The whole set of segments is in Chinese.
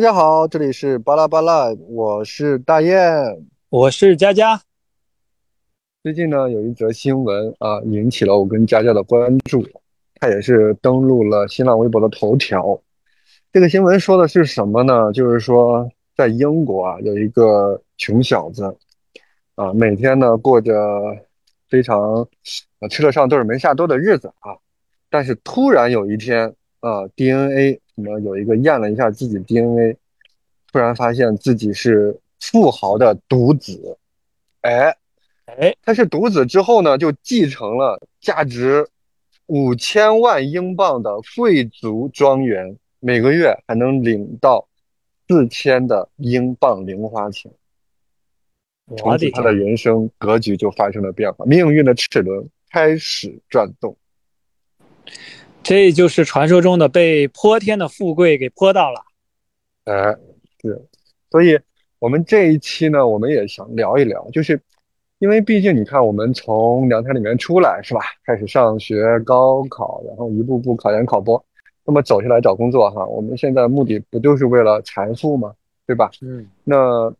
大家好，这里是巴拉巴拉，我是大雁。我是佳佳。最近呢，有一则新闻啊，引起了我跟佳佳的关注，它也是登录了新浪微博的头条。这个新闻说的是什么呢？就是说，在英国啊，有一个穷小子啊，每天呢过着非常啊吃得上顿没下顿的日子啊，但是突然有一天啊，DNA 什么有一个验了一下自己 DNA，突然发现自己是富豪的独子，哎。哎，他是独子之后呢，就继承了价值五千万英镑的贵族庄园，每个月还能领到四千的英镑零花钱。从此，他的人生格局就发生了变化，命运的齿轮开始转动。这就是传说中的被泼天的富贵给泼到了。哎，是，所以我们这一期呢，我们也想聊一聊，就是。因为毕竟你看，我们从娘胎里面出来是吧？开始上学、高考，然后一步步考研、考博，那么走下来找工作哈，我们现在目的不就是为了财富吗？对吧？嗯。那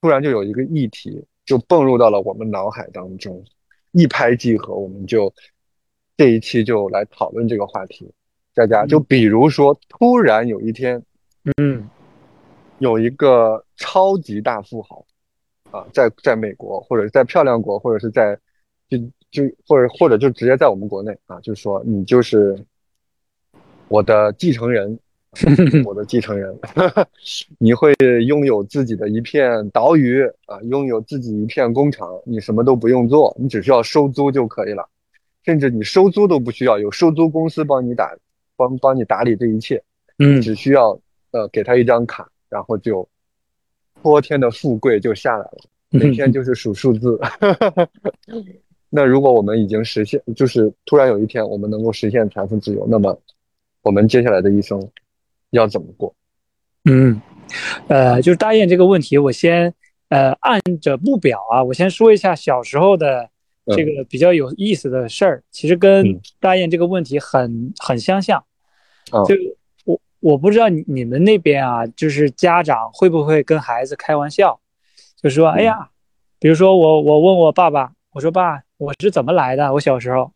突然就有一个议题就蹦入到了我们脑海当中，一拍即合，我们就这一期就来讨论这个话题。佳佳，就比如说，突然有一天，嗯，有一个超级大富豪。啊，在在美国，或者在漂亮国，或者是在，就就或者或者就直接在我们国内啊，就是说你就是我的继承人，我的继承人，你会拥有自己的一片岛屿啊，拥有自己一片工厂，你什么都不用做，你只需要收租就可以了，甚至你收租都不需要，有收租公司帮你打，帮帮你打理这一切，嗯，只需要呃给他一张卡，然后就。泼天的富贵就下来了，每天就是数数字。那如果我们已经实现，就是突然有一天我们能够实现财富自由，那么我们接下来的一生要怎么过？嗯，呃，就是大雁这个问题，我先呃按着不表啊，我先说一下小时候的这个比较有意思的事儿，其实跟大雁这个问题很很相像，就。我我不知道你你们那边啊，就是家长会不会跟孩子开玩笑，就说：“哎呀，比如说我我问我爸爸，我说爸，我是怎么来的？我小时候，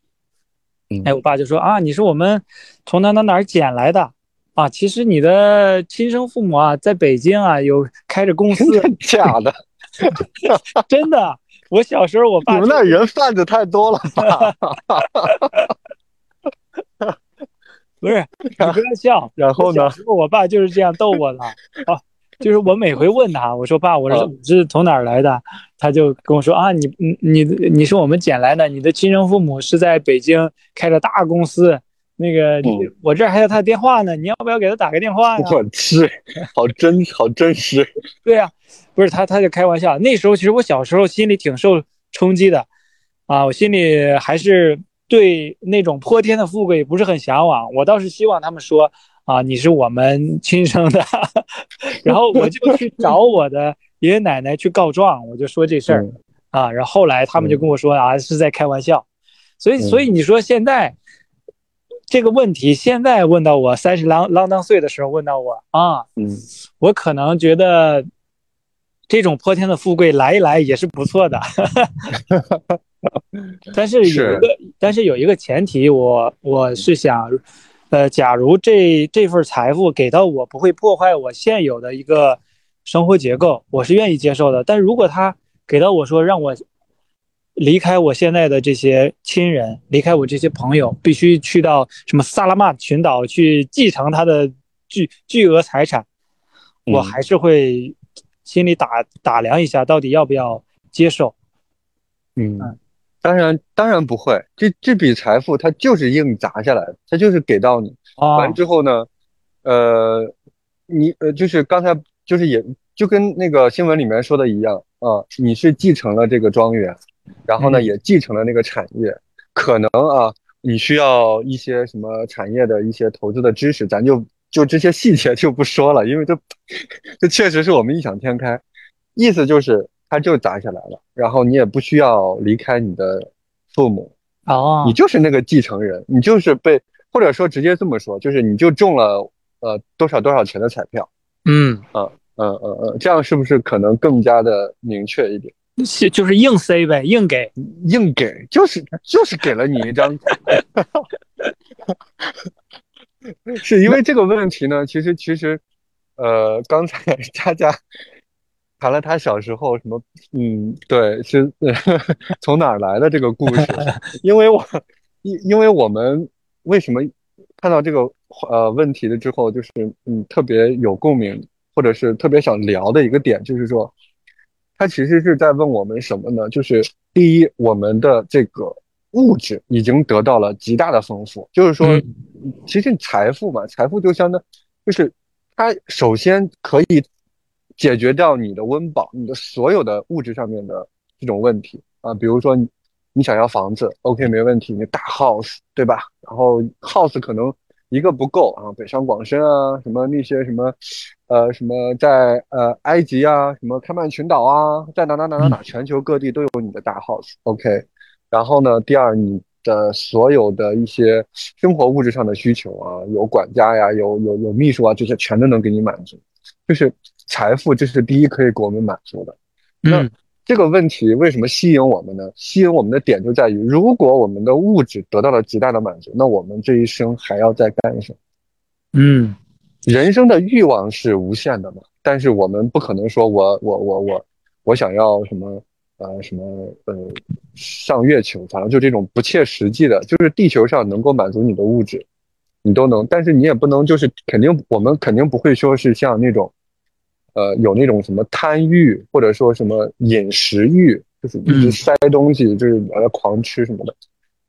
哎，我爸就说啊，你是我们从哪哪哪儿捡来的啊？其实你的亲生父母啊，在北京啊有开着公司，假的，真的。我小时候，我爸你们那人贩子太多了。”不是，你不要笑。然后呢？我爸就是这样逗我的。啊，就是我每回问他，我说爸，我是你是从哪儿来的？他就跟我说啊，你你你你是我们捡来的，你的亲生父母是在北京开着大公司。那个，我这儿还有他的电话呢，你要不要给他打个电话呀？我去，好真，好真实。对呀，不是他，他就开玩笑。那时候其实我小时候心里挺受冲击的，啊，我心里还是。对那种泼天的富贵不是很向往，我倒是希望他们说啊，你是我们亲生的，然后我就去找我的爷爷奶奶去告状，我就说这事儿啊，然后后来他们就跟我说啊，是在开玩笑，所以所以你说现在这个问题，现在问到我三十啷啷当岁的时候问到我啊，嗯，我可能觉得这种泼天的富贵来一来也是不错的。但是有一个，但是有一个前提，我我是想，呃，假如这这份财富给到我，不会破坏我现有的一个生活结构，我是愿意接受的。但如果他给到我说让我离开我现在的这些亲人，离开我这些朋友，必须去到什么萨拉曼群岛去继承他的巨巨额财产，我还是会心里打打量一下，到底要不要接受。嗯。当然，当然不会。这这笔财富，它就是硬砸下来的，它就是给到你。完之后呢，呃，你呃，就是刚才就是也就跟那个新闻里面说的一样啊，你是继承了这个庄园，然后呢，也继承了那个产业。可能啊，你需要一些什么产业的一些投资的知识，咱就就这些细节就不说了，因为这这确实是我们异想天开。意思就是。他就砸下来了，然后你也不需要离开你的父母哦，你就是那个继承人，你就是被或者说直接这么说，就是你就中了呃多少多少钱的彩票。嗯啊嗯嗯嗯，这样是不是可能更加的明确一点？就是硬塞呗，硬给，硬给，就是就是给了你一张。是因为这个问题呢？其实其实，呃，刚才 佳佳谈了他小时候什么，嗯，对，是 从哪儿来的这个故事？因为我因因为我们为什么看到这个呃问题了之后，就是嗯特别有共鸣，或者是特别想聊的一个点，就是说，他其实是在问我们什么呢？就是第一，我们的这个。物质已经得到了极大的丰富，就是说，其实财富嘛，财富就相当，就是它首先可以解决掉你的温饱，你的所有的物质上面的这种问题啊，比如说你你想要房子，OK 没问题，你大 house 对吧？然后 house 可能一个不够啊，北上广深啊，什么那些什么，呃，什么在呃埃及啊，什么开曼群岛啊，在哪哪哪哪哪，全球各地都有你的大 house，OK。然后呢？第二，你的所有的一些生活物质上的需求啊，有管家呀，有有有秘书啊，这些全都能给你满足。就是财富，这是第一可以给我们满足的。那这个问题为什么吸引我们呢？吸引我们的点就在于，如果我们的物质得到了极大的满足，那我们这一生还要再干什么？嗯，人生的欲望是无限的嘛，但是我们不可能说我我我我我想要什么。呃，什么呃，上月球，反正就这种不切实际的，就是地球上能够满足你的物质，你都能，但是你也不能，就是肯定我们肯定不会说是像那种，呃，有那种什么贪欲或者说什么饮食欲，就是一直塞东西，就是把它狂吃什么的，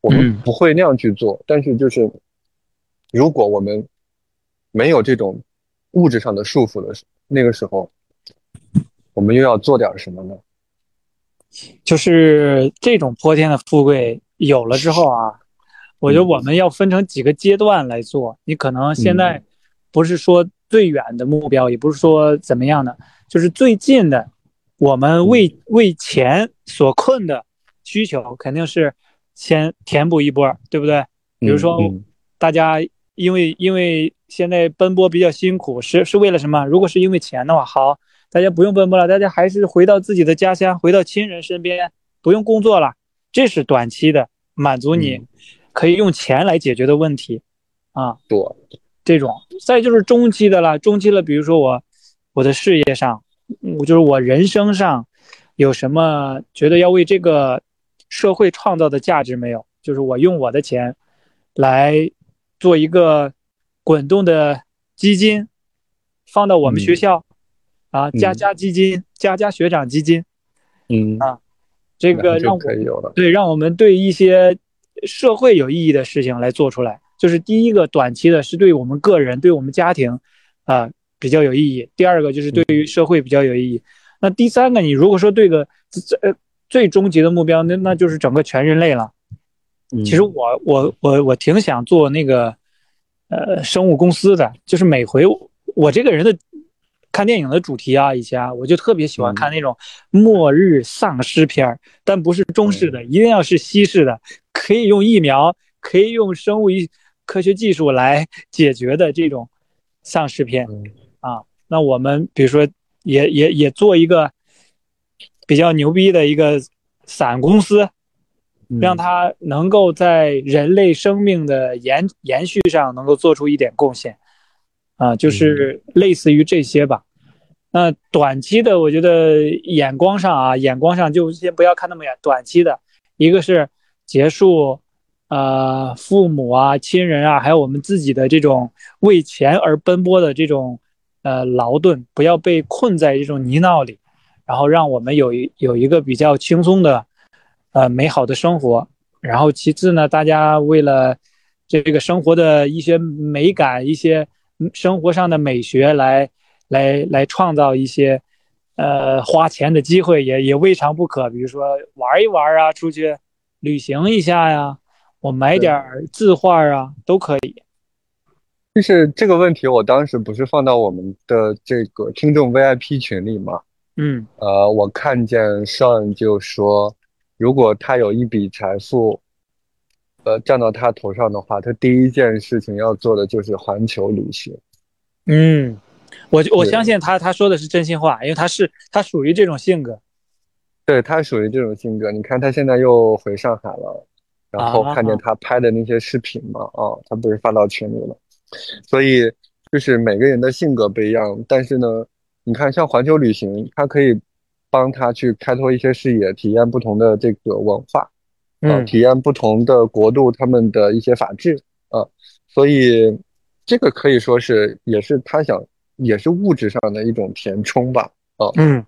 我们不会那样去做。但是就是，如果我们没有这种物质上的束缚的时，那个时候，我们又要做点什么呢？就是这种泼天的富贵有了之后啊，我觉得我们要分成几个阶段来做。你可能现在不是说最远的目标，也不是说怎么样的，就是最近的，我们为为钱所困的需求，肯定是先填补一波，对不对？比如说，大家因为因为现在奔波比较辛苦，是是为了什么？如果是因为钱的话，好。大家不用奔波了，大家还是回到自己的家乡，回到亲人身边，不用工作了。这是短期的满足，你可以用钱来解决的问题，啊，对，这种。再就是中期的了，中期了，比如说我，我的事业上，我就是我人生上，有什么觉得要为这个社会创造的价值没有？就是我用我的钱，来做一个滚动的基金，放到我们学校。啊，加加基金，加加学长基金，嗯啊，这个让可以有了。对，让我们对一些社会有意义的事情来做出来。就是第一个短期的，是对我们个人、对我们家庭啊比较有意义；第二个就是对于社会比较有意义。那第三个，你如果说对个呃最终极的目标，那那就是整个全人类了。其实我我我我挺想做那个呃生物公司的，就是每回我这个人的。看电影的主题啊，以前我就特别喜欢看那种末日丧尸片儿，但不是中式的，一定要是西式的，可以用疫苗，可以用生物医科学技术来解决的这种丧尸片啊。那我们比如说也也也做一个比较牛逼的一个伞公司，让它能够在人类生命的延延续上能够做出一点贡献。啊，就是类似于这些吧。那短期的，我觉得眼光上啊，眼光上就先不要看那么远。短期的，一个是结束，呃，父母啊、亲人啊，还有我们自己的这种为钱而奔波的这种呃劳顿，不要被困在这种泥淖里，然后让我们有一有一个比较轻松的，呃，美好的生活。然后其次呢，大家为了这个生活的一些美感，一些。生活上的美学来，来来创造一些，呃，花钱的机会也也未尝不可。比如说玩一玩啊，出去旅行一下呀，我买点字画啊，都可以。就是这个问题，我当时不是放到我们的这个听众 VIP 群里吗？嗯，呃，我看见 Sean 就说，如果他有一笔财富。呃，降到他头上的话，他第一件事情要做的就是环球旅行。嗯，我我相信他他说的是真心话，因为他是他属于这种性格。对他属于这种性格，你看他现在又回上海了，然后看见他拍的那些视频嘛，啊，他不是发到群里了，所以就是每个人的性格不一样，但是呢，你看像环球旅行，它可以帮他去开拓一些视野，体验不同的这个文化，嗯，体验不同的国度他们的一些法治，啊，所以这个可以说是也是他想也是物质上的一种填充吧，啊，嗯，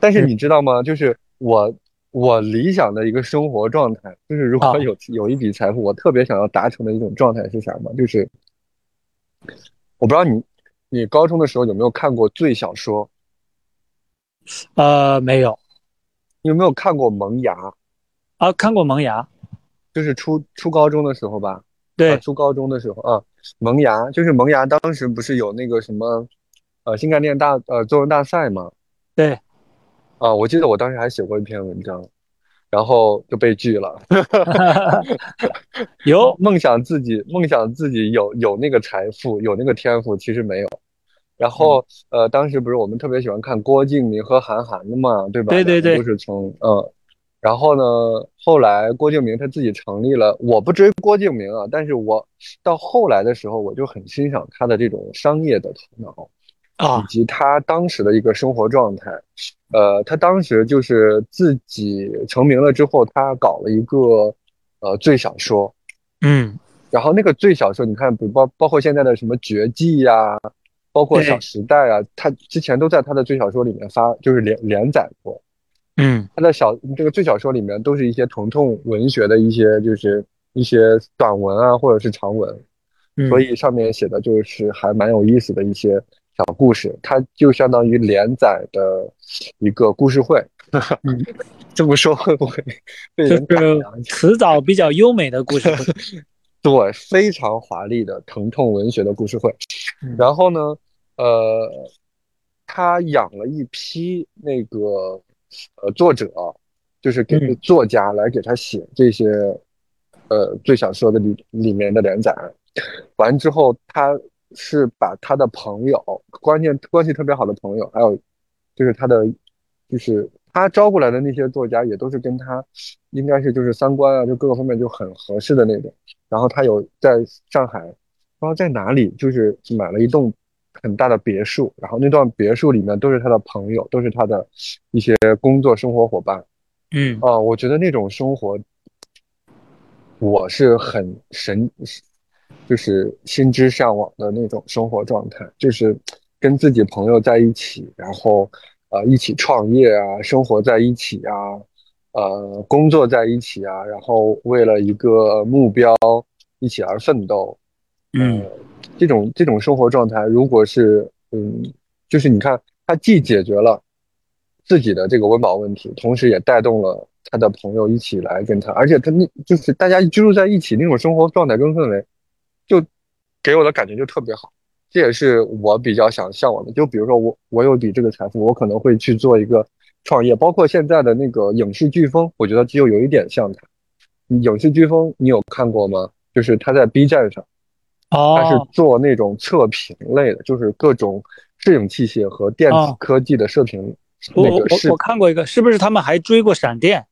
但是你知道吗？就是。我我理想的一个生活状态，就是如果有有一笔财富，我特别想要达成的一种状态是啥吗？就是我不知道你你高中的时候有没有看过《最小说》？呃，没有。你有没有看过《萌芽》？啊，看过《萌芽》，就是初初高中的时候吧？对，初高中的时候啊，《萌芽》就是《萌芽》，当时不是有那个什么呃新概念大呃作文大赛吗？对。啊，我记得我当时还写过一篇文章，然后就被拒了。有梦想自己梦想自己有有那个财富有那个天赋，其实没有。然后呃，当时不是我们特别喜欢看郭敬明和韩寒的嘛，对吧？对对对，都是从嗯，然后呢，后来郭敬明他自己成立了，我不追郭敬明啊，但是我到后来的时候，我就很欣赏他的这种商业的头脑。啊，以及他当时的一个生活状态，呃，他当时就是自己成名了之后，他搞了一个呃最小说，嗯，然后那个最小说，你看，包包括现在的什么绝技呀，包括小时代啊，他之前都在他的最小说里面发，就是连连载过，嗯，他的小这个最小说里面都是一些疼痛文学的一些，就是一些短文啊，或者是长文，所以上面写的就是还蛮有意思的一些。小故事，它就相当于连载的一个故事会。这么说会不会被人打是 词藻比较优美的故事会，对，非常华丽的疼痛文学的故事会。然后呢，呃，他养了一批那个呃作者，就是给作家来给他写这些呃最想说的里里面的连载。完之后他。是把他的朋友，关键关系特别好的朋友，还有就是他的，就是他招过来的那些作家，也都是跟他应该是就是三观啊，就各个方面就很合适的那种。然后他有在上海，不知道在哪里，就是买了一栋很大的别墅，然后那段别墅里面都是他的朋友，都是他的一些工作生活伙伴。嗯，啊，我觉得那种生活，我是很神。就是心之向往的那种生活状态，就是跟自己朋友在一起，然后呃一起创业啊，生活在一起啊，呃工作在一起啊，然后为了一个目标一起而奋斗，嗯，这种这种生活状态，如果是嗯，就是你看，他既解决了自己的这个温饱问题，同时也带动了他的朋友一起来跟他，而且他那就是大家居住在一起那种生活状态跟氛围。就给我的感觉就特别好，这也是我比较想向往的。就比如说我我有笔这个财富，我可能会去做一个创业，包括现在的那个影视飓风，我觉得就有一点像他。影视飓风你有看过吗？就是他在 B 站上，他是做那种测评类的，就是各种摄影器械和电子科技的射频。我我我看过一个，是不是他们还追过闪电？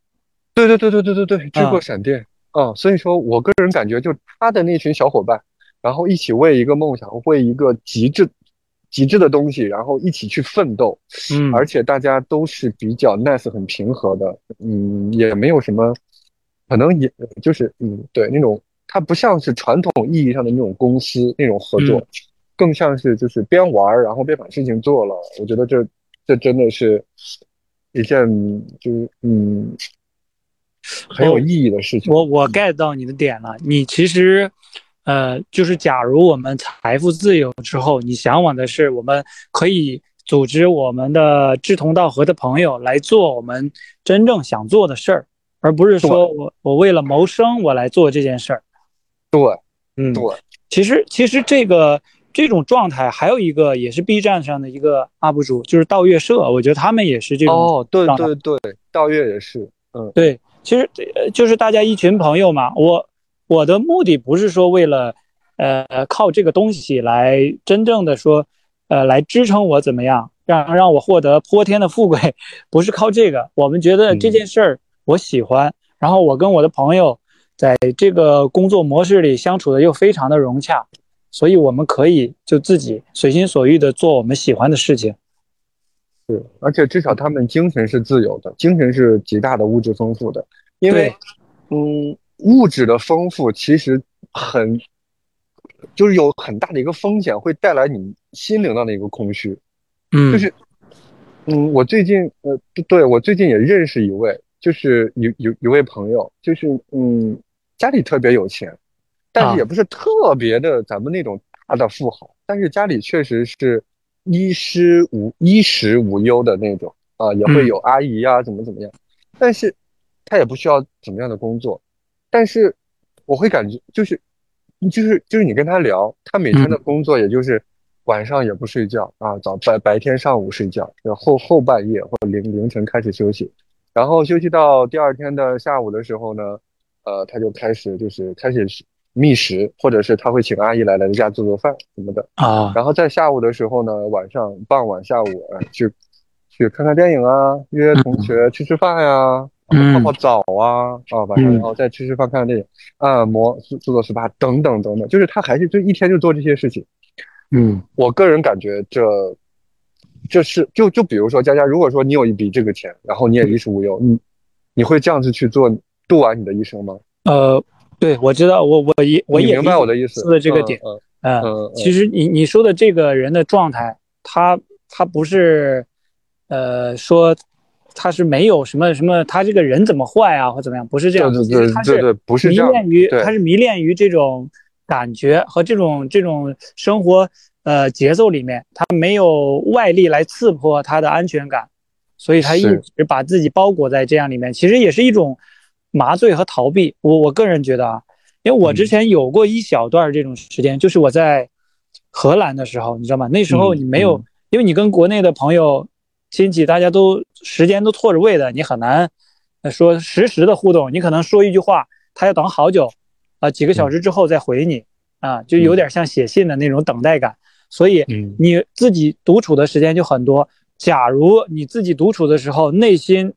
对对对对对对对，追过闪电。嗯，所以说我个人感觉，就他的那群小伙伴，然后一起为一个梦想，为一个极致、极致的东西，然后一起去奋斗。嗯，而且大家都是比较 nice、很平和的。嗯，也没有什么，可能也就是嗯，对那种，它不像是传统意义上的那种公司那种合作，更像是就是边玩然后边把事情做了。我觉得这这真的是一件就是嗯。很有意义的事情。我我 get 到你的点了。你其实，呃，就是假如我们财富自由之后，你向往的是我们可以组织我们的志同道合的朋友来做我们真正想做的事儿，而不是说我我为了谋生我来做这件事儿。对，嗯，对。其实其实这个这种状态还有一个也是 B 站上的一个 UP 主，就是道月社，我觉得他们也是这种。哦，对对对，道月也是，嗯，对。其实，呃，就是大家一群朋友嘛。我我的目的不是说为了呃，靠这个东西来真正的说，呃，来支撑我怎么样，让让我获得泼天的富贵，不是靠这个。我们觉得这件事儿我喜欢，然后我跟我的朋友在这个工作模式里相处的又非常的融洽，所以我们可以就自己随心所欲的做我们喜欢的事情。是，而且至少他们精神是自由的，精神是极大的物质丰富的，因为，嗯，物质的丰富其实很。就是有很大的一个风险，会带来你心灵上的一个空虚。嗯，就是，嗯，我最近，呃，对我最近也认识一位，就是有有一位朋友，就是嗯，家里特别有钱，但是也不是特别的咱们那种大的富豪，但是家里确实是衣食无衣食无忧的那种啊，也会有阿姨啊，怎么怎么样，但是他也不需要怎么样的工作，但是我会感觉就是。就是就是你跟他聊，他每天的工作也就是晚上也不睡觉啊，早白白天上午睡觉，然后后半夜或者凌凌晨开始休息，然后休息到第二天的下午的时候呢，呃，他就开始就是开始觅食，或者是他会请阿姨来来家做做饭什么的啊，然后在下午的时候呢，晚上傍晚下午去去看看电影啊，约同学吃吃饭呀。泡泡澡啊，啊晚上然后再吃吃饭、看看电影、按摩、做做 SPA 等等等等，就是他还是就一天就做这些事情。嗯，我个人感觉这这是就就比如说佳佳，如果说你有一笔这个钱，然后你也衣食无忧，你你会这样子去做度完你的一生吗？呃，对，我知道，我我也我也明白我的意思，说的这个点，嗯嗯，其实你你说的这个人的状态，他他不是呃说。他是没有什么什么，他这个人怎么坏啊，或怎么样？不是这样，对对对对不是迷恋于，他是迷恋于这种感觉和这种这种生活呃节奏里面，他没有外力来刺破他的安全感，所以他一直把自己包裹在这样里面，其实也是一种麻醉和逃避。我我个人觉得啊，因为我之前有过一小段这种时间，就是我在荷兰的时候，你知道吗？那时候你没有，因为你跟国内的朋友。亲戚大家都时间都错着位的，你很难说实时的互动。你可能说一句话，他要等好久，啊，几个小时之后再回你，啊，就有点像写信的那种等待感。所以你自己独处的时间就很多。假如你自己独处的时候，内心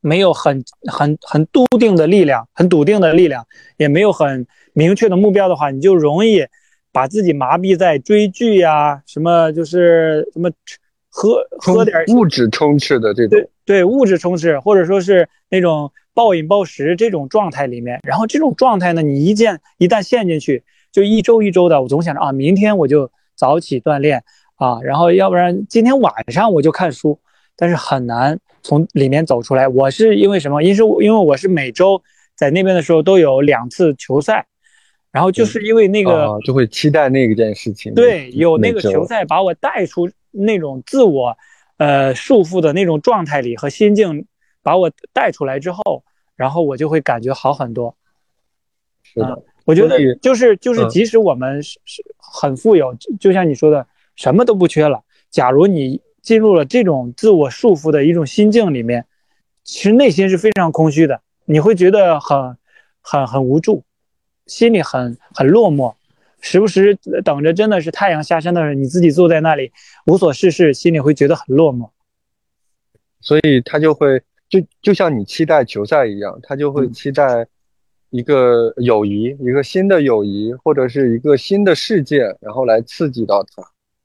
没有很很很笃定的力量，很笃定的力量，也没有很明确的目标的话，你就容易把自己麻痹在追剧呀，什么就是什么。喝喝点物质充斥的这种，对对，物质充斥，或者说是那种暴饮暴食这种状态里面，然后这种状态呢，你一见一旦陷进去，就一周一周的，我总想着啊，明天我就早起锻炼啊，然后要不然今天晚上我就看书，但是很难从里面走出来。我是因为什么？因为因为我是每周在那边的时候都有两次球赛，然后就是因为那个就会期待那件事情，对，有那个球赛把我带出。那种自我，呃，束缚的那种状态里和心境，把我带出来之后，然后我就会感觉好很多。是的，我觉得就是就是，即使我们是是很富有，就像你说的，什么都不缺了。假如你进入了这种自我束缚的一种心境里面，其实内心是非常空虚的，你会觉得很很很无助，心里很很落寞。时不时等着，真的是太阳下山的时候，你自己坐在那里无所事事，心里会觉得很落寞。所以他就会就就像你期待球赛一样，他就会期待一个友谊，一个新的友谊，或者是一个新的世界，然后来刺激到他，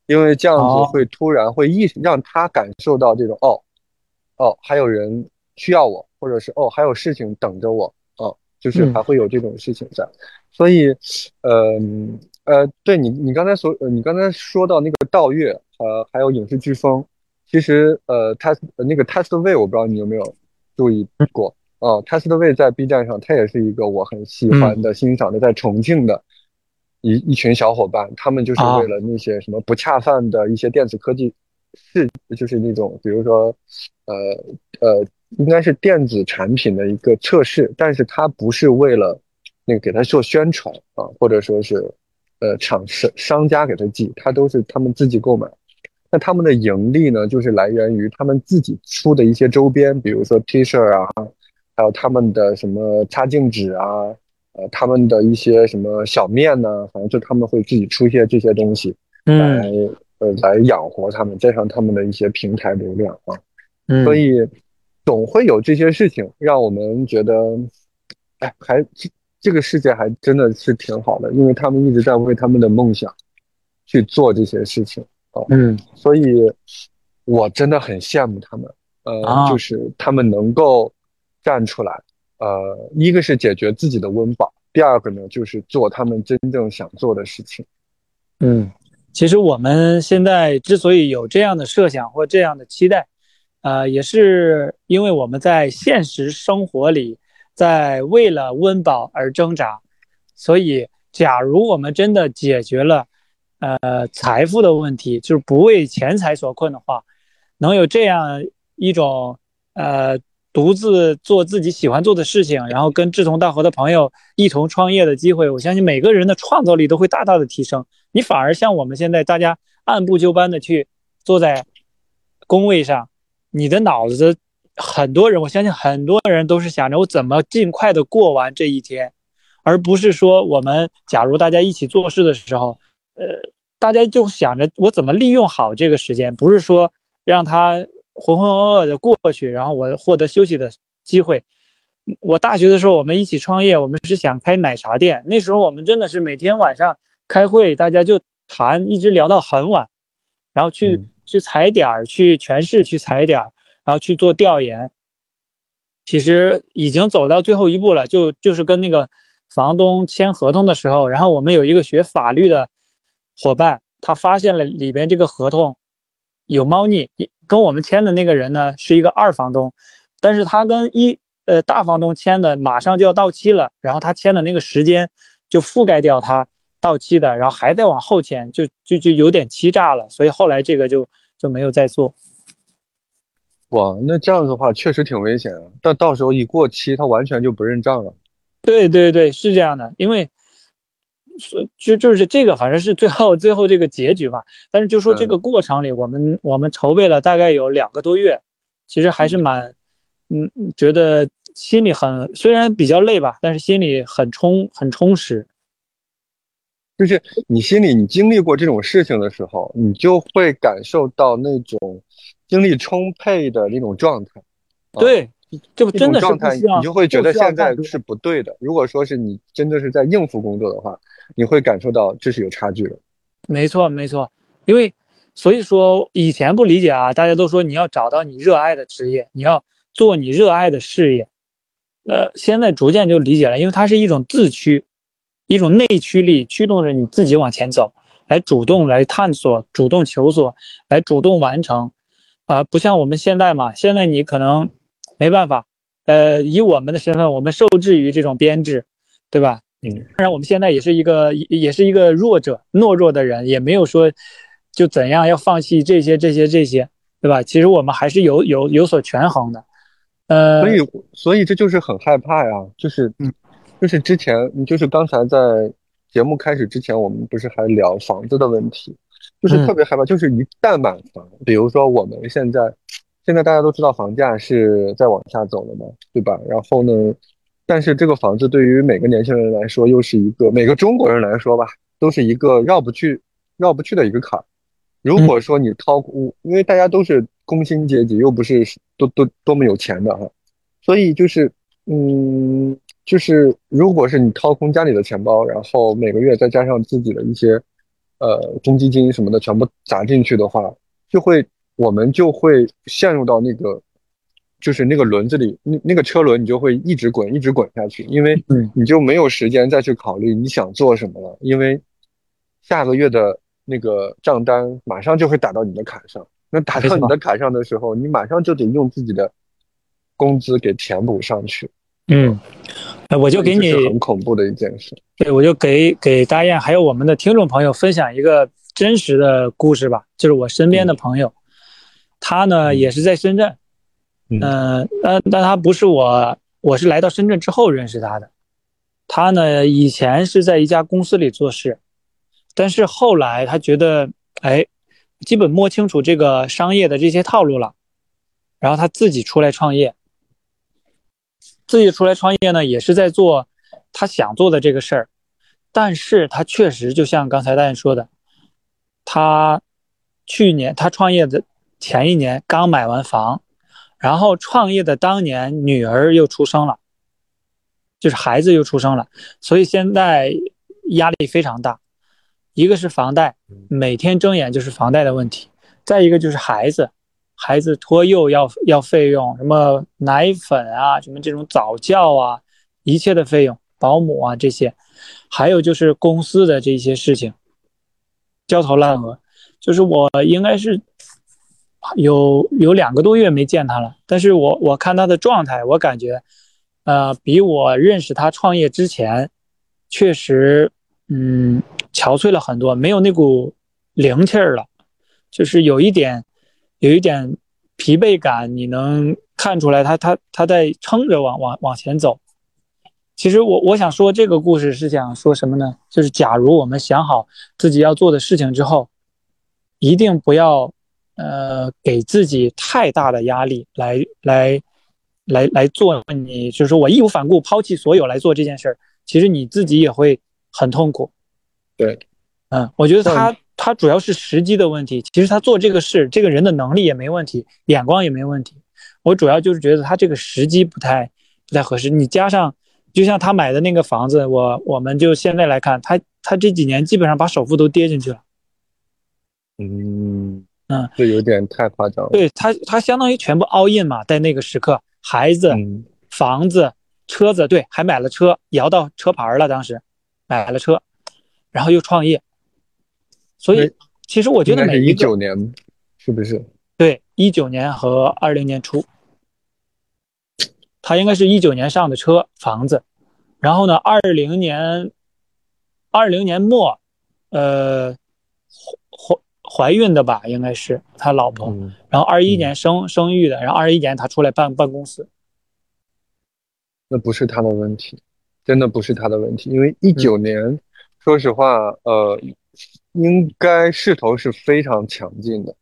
因为这样子会突然会意让他感受到这种哦哦，还有人需要我，或者是哦还有事情等着我，哦，就是还会有这种事情在。所以，呃呃，对你，你刚才所，你刚才说到那个盗月，呃，还有影视飓风，其实，呃，test 那个 test way，我不知道你有没有注意过啊？test way 在 B 站上，他也是一个我很喜欢的、欣赏的，在重庆的一一群小伙伴，他们就是为了那些什么不恰饭的一些电子科技，是就是那种，比如说，呃呃，应该是电子产品的一个测试，但是他不是为了。那个给他做宣传啊，或者说是，呃，厂商商家给他寄，他都是他们自己购买。那他们的盈利呢，就是来源于他们自己出的一些周边，比如说 T 恤啊，还有他们的什么擦镜纸啊，呃，他们的一些什么小面呢，反正就他们会自己出一些这些东西来呃来养活他们，加上他们的一些平台流量啊，所以总会有这些事情让我们觉得，哎，还这这个世界还真的是挺好的，因为他们一直在为他们的梦想去做这些事情啊，嗯，所以我真的很羡慕他们，呃，就是他们能够站出来。呃，一个是解决自己的温饱，第二个呢就是做他们真正想做的事情。嗯，其实我们现在之所以有这样的设想或这样的期待，呃，也是因为我们在现实生活里，在为了温饱而挣扎。所以，假如我们真的解决了呃财富的问题，就是不为钱财所困的话，能有这样一种呃。独自做自己喜欢做的事情，然后跟志同道合的朋友一同创业的机会，我相信每个人的创造力都会大大的提升。你反而像我们现在大家按部就班的去坐在工位上，你的脑子很多人，我相信很多人都是想着我怎么尽快的过完这一天，而不是说我们假如大家一起做事的时候，呃，大家就想着我怎么利用好这个时间，不是说让他。浑浑噩噩的过去，然后我获得休息的机会。我大学的时候，我们一起创业，我们是想开奶茶店。那时候我们真的是每天晚上开会，大家就谈，一直聊到很晚，然后去去踩点儿，去全市去踩点儿，然后去做调研。其实已经走到最后一步了，就就是跟那个房东签合同的时候，然后我们有一个学法律的伙伴，他发现了里边这个合同有猫腻。跟我们签的那个人呢，是一个二房东，但是他跟一呃大房东签的马上就要到期了，然后他签的那个时间就覆盖掉他到期的，然后还在往后签，就就就有点欺诈了，所以后来这个就就没有再做。哇，那这样的话确实挺危险啊！但到时候一过期，他完全就不认账了。对对对，是这样的，因为。就就是这个，反正是最后最后这个结局吧。但是就说这个过程里，我们我们筹备了大概有两个多月，其实还是蛮，嗯，觉得心里很虽然比较累吧，但是心里很充很充实。就是你心里你经历过这种事情的时候，你就会感受到那种精力充沛的那种状态。对。这不真的状态，你就会觉得现在是不对的。如果说是你真的是在应付工作的话，你会感受到这是有差距的。没错，没错。因为所以说以前不理解啊，大家都说你要找到你热爱的职业，你要做你热爱的事业。呃，现在逐渐就理解了，因为它是一种自驱，一种内驱力驱动着你自己往前走，来主动来探索，主动求索，来主动完成。啊，不像我们现在嘛，现在你可能。没办法，呃，以我们的身份，我们受制于这种编制，对吧？嗯，当然我们现在也是一个，也是一个弱者、懦弱的人，也没有说就怎样要放弃这些、这些、这些，对吧？其实我们还是有有有所权衡的，呃，所以所以这就是很害怕呀，就是嗯，就是之前就是刚才在节目开始之前，我们不是还聊房子的问题，就是特别害怕，就是一旦买房，比如说我们现在。现在大家都知道房价是在往下走的嘛，对吧？然后呢，但是这个房子对于每个年轻人来说，又是一个每个中国人来说吧，都是一个绕不去、绕不去的一个坎儿。如果说你掏空，因为大家都是工薪阶级，又不是多多多么有钱的哈，所以就是，嗯，就是如果是你掏空家里的钱包，然后每个月再加上自己的一些，呃，公积金什么的全部砸进去的话，就会。我们就会陷入到那个，就是那个轮子里，那那个车轮你就会一直滚，一直滚下去，因为你就没有时间再去考虑你想做什么了，因为下个月的那个账单马上就会打到你的卡上，那打到你的卡上的时候，你马上就得用自己的工资给填补上去。嗯，我就给你很恐怖的一件事。对，我就给给大雁还有我们的听众朋友分享一个真实的故事吧，就是我身边的朋友。他呢也是在深圳，嗯，但但他不是我，我是来到深圳之后认识他的。他呢以前是在一家公司里做事，但是后来他觉得，哎，基本摸清楚这个商业的这些套路了，然后他自己出来创业。自己出来创业呢，也是在做他想做的这个事儿，但是他确实就像刚才大家说的，他去年他创业的前一年刚买完房，然后创业的当年女儿又出生了，就是孩子又出生了，所以现在压力非常大。一个是房贷，每天睁眼就是房贷的问题；再一个就是孩子，孩子托幼要要费用，什么奶粉啊，什么这种早教啊，一切的费用，保姆啊这些，还有就是公司的这些事情，焦头烂额。就是我应该是有有两个多月没见他了，但是我我看他的状态，我感觉，呃，比我认识他创业之前，确实，嗯。憔悴了很多，没有那股灵气儿了，就是有一点，有一点疲惫感。你能看出来，他他他在撑着往往往前走。其实我我想说这个故事是想说什么呢？就是假如我们想好自己要做的事情之后，一定不要呃给自己太大的压力来来来来做。你就是说我义无反顾抛弃所有来做这件事儿，其实你自己也会很痛苦。对，嗯，我觉得他他主要是时机的问题。其实他做这个事，这个人的能力也没问题，眼光也没问题。我主要就是觉得他这个时机不太不太合适。你加上，就像他买的那个房子，我我们就现在来看，他他这几年基本上把首付都跌进去了。嗯嗯，这有点太夸张了。对他，他相当于全部 all in 嘛，在那个时刻，孩子、房子、车子，对，还买了车，摇到车牌了，当时买了车。然后又创业，所以其实我觉得每一九年是不是？对，一九年和二零年初，他应该是一九年上的车房子，然后呢，二零年二零年末，呃，怀怀孕的吧，应该是他老婆，然后二一年生生育的，然后二一年他出来办办公司，那不是他的问题，真的不是他的问题，因为一九年。说实话，呃，应该势头是非常强劲的，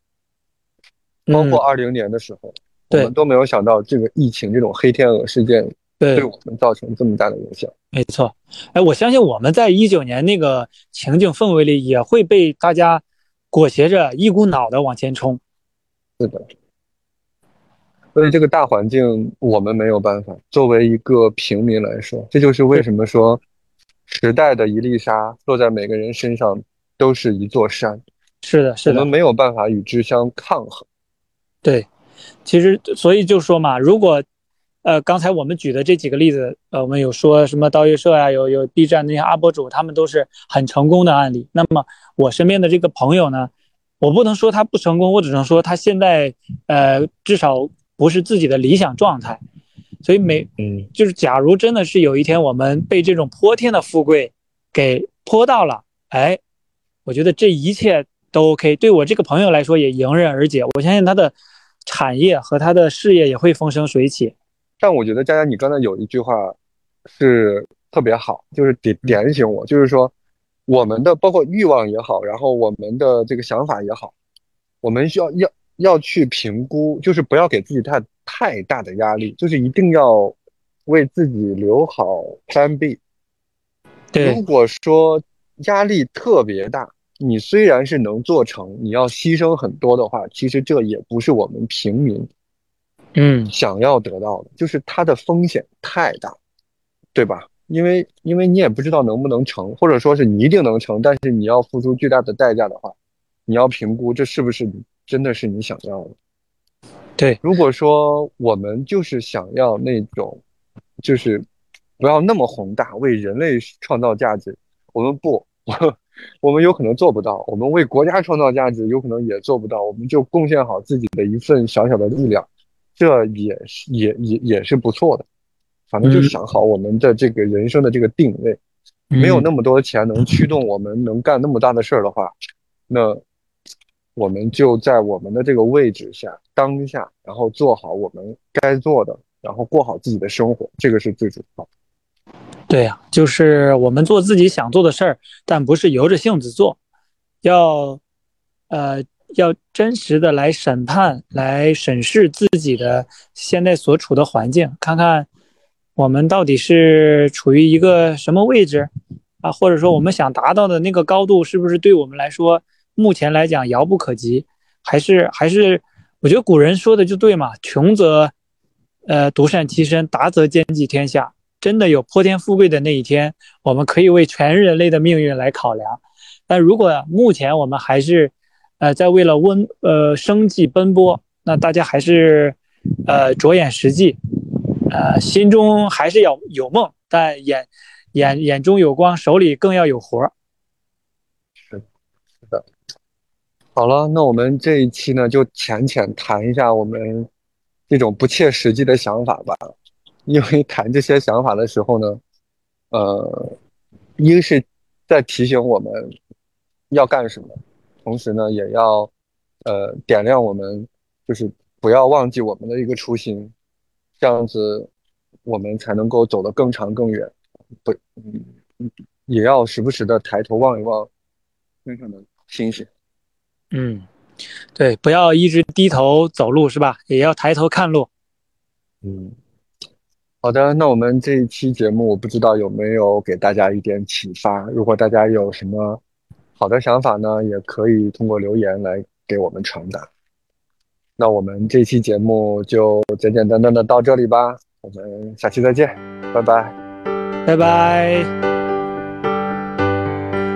包括二零年的时候，我们都没有想到这个疫情这种黑天鹅事件对我们造成这么大的影响。没错，哎，我相信我们在一九年那个情景氛围里，也会被大家裹挟着一股脑的往前冲。是的，所以这个大环境我们没有办法。作为一个平民来说，这就是为什么说。时代的一粒沙落在每个人身上，都是一座山。是的，是的，我们没有办法与之相抗衡。对，其实所以就说嘛，如果，呃，刚才我们举的这几个例子，呃，我们有说什么刀鱼社啊，有有 B 站那些 UP 主，他们都是很成功的案例。那么我身边的这个朋友呢，我不能说他不成功，我只能说他现在，呃，至少不是自己的理想状态。所以每嗯，就是假如真的是有一天我们被这种泼天的富贵给泼到了，哎，我觉得这一切都 OK，对我这个朋友来说也迎刃而解。我相信他的产业和他的事业也会风生水起。但我觉得佳佳，你刚才有一句话是特别好，就是点点醒我，就是说我们的包括欲望也好，然后我们的这个想法也好，我们需要要要去评估，就是不要给自己太。太大的压力，就是一定要为自己留好 Plan B。对，如果说压力特别大，你虽然是能做成，你要牺牲很多的话，其实这也不是我们平民，嗯，想要得到的，就是它的风险太大，对吧？因为因为你也不知道能不能成，或者说是你一定能成，但是你要付出巨大的代价的话，你要评估这是不是你真的是你想要的。对，如果说我们就是想要那种，就是不要那么宏大，为人类创造价值，我们不，我们有可能做不到。我们为国家创造价值，有可能也做不到。我们就贡献好自己的一份小小的力量，这也是也也也是不错的。反正就是想好我们的这个人生的这个定位，没有那么多钱能驱动我们能干那么大的事儿的话，那。我们就在我们的这个位置下，当下，然后做好我们该做的，然后过好自己的生活，这个是最主要。对呀，就是我们做自己想做的事儿，但不是由着性子做，要，呃，要真实的来审判、来审视自己的现在所处的环境，看看我们到底是处于一个什么位置啊？或者说我们想达到的那个高度，是不是对我们来说目前来讲遥不可及？还是还是，我觉得古人说的就对嘛，穷则呃独善其身，达则兼济天下。真的有破天富贵的那一天，我们可以为全人类的命运来考量。但如果目前我们还是呃在为了温呃生计奔波，那大家还是呃着眼实际。呃，心中还是要有梦，但眼眼眼中有光，手里更要有活儿。是是的。好了，那我们这一期呢，就浅浅谈一下我们这种不切实际的想法吧。因为 谈这些想法的时候呢，呃，一个是在提醒我们要干什么，同时呢，也要呃点亮我们，就是不要忘记我们的一个初心。这样子，我们才能够走得更长更远。不，嗯，也要时不时的抬头望一望天上的星星。嗯，对，不要一直低头走路是吧？也要抬头看路。嗯，好的，那我们这一期节目，我不知道有没有给大家一点启发。如果大家有什么好的想法呢，也可以通过留言来给我们传达。那我们这期节目就简简单单的到这里吧，我们下期再见，拜拜，拜拜。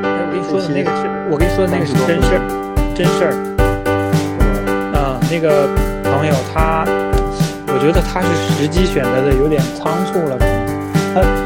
哎，我跟你说的那个是，我跟你说的那个是真事儿，真事儿。啊，那个朋友他，我觉得他是时机选择的有点仓促了，可能他。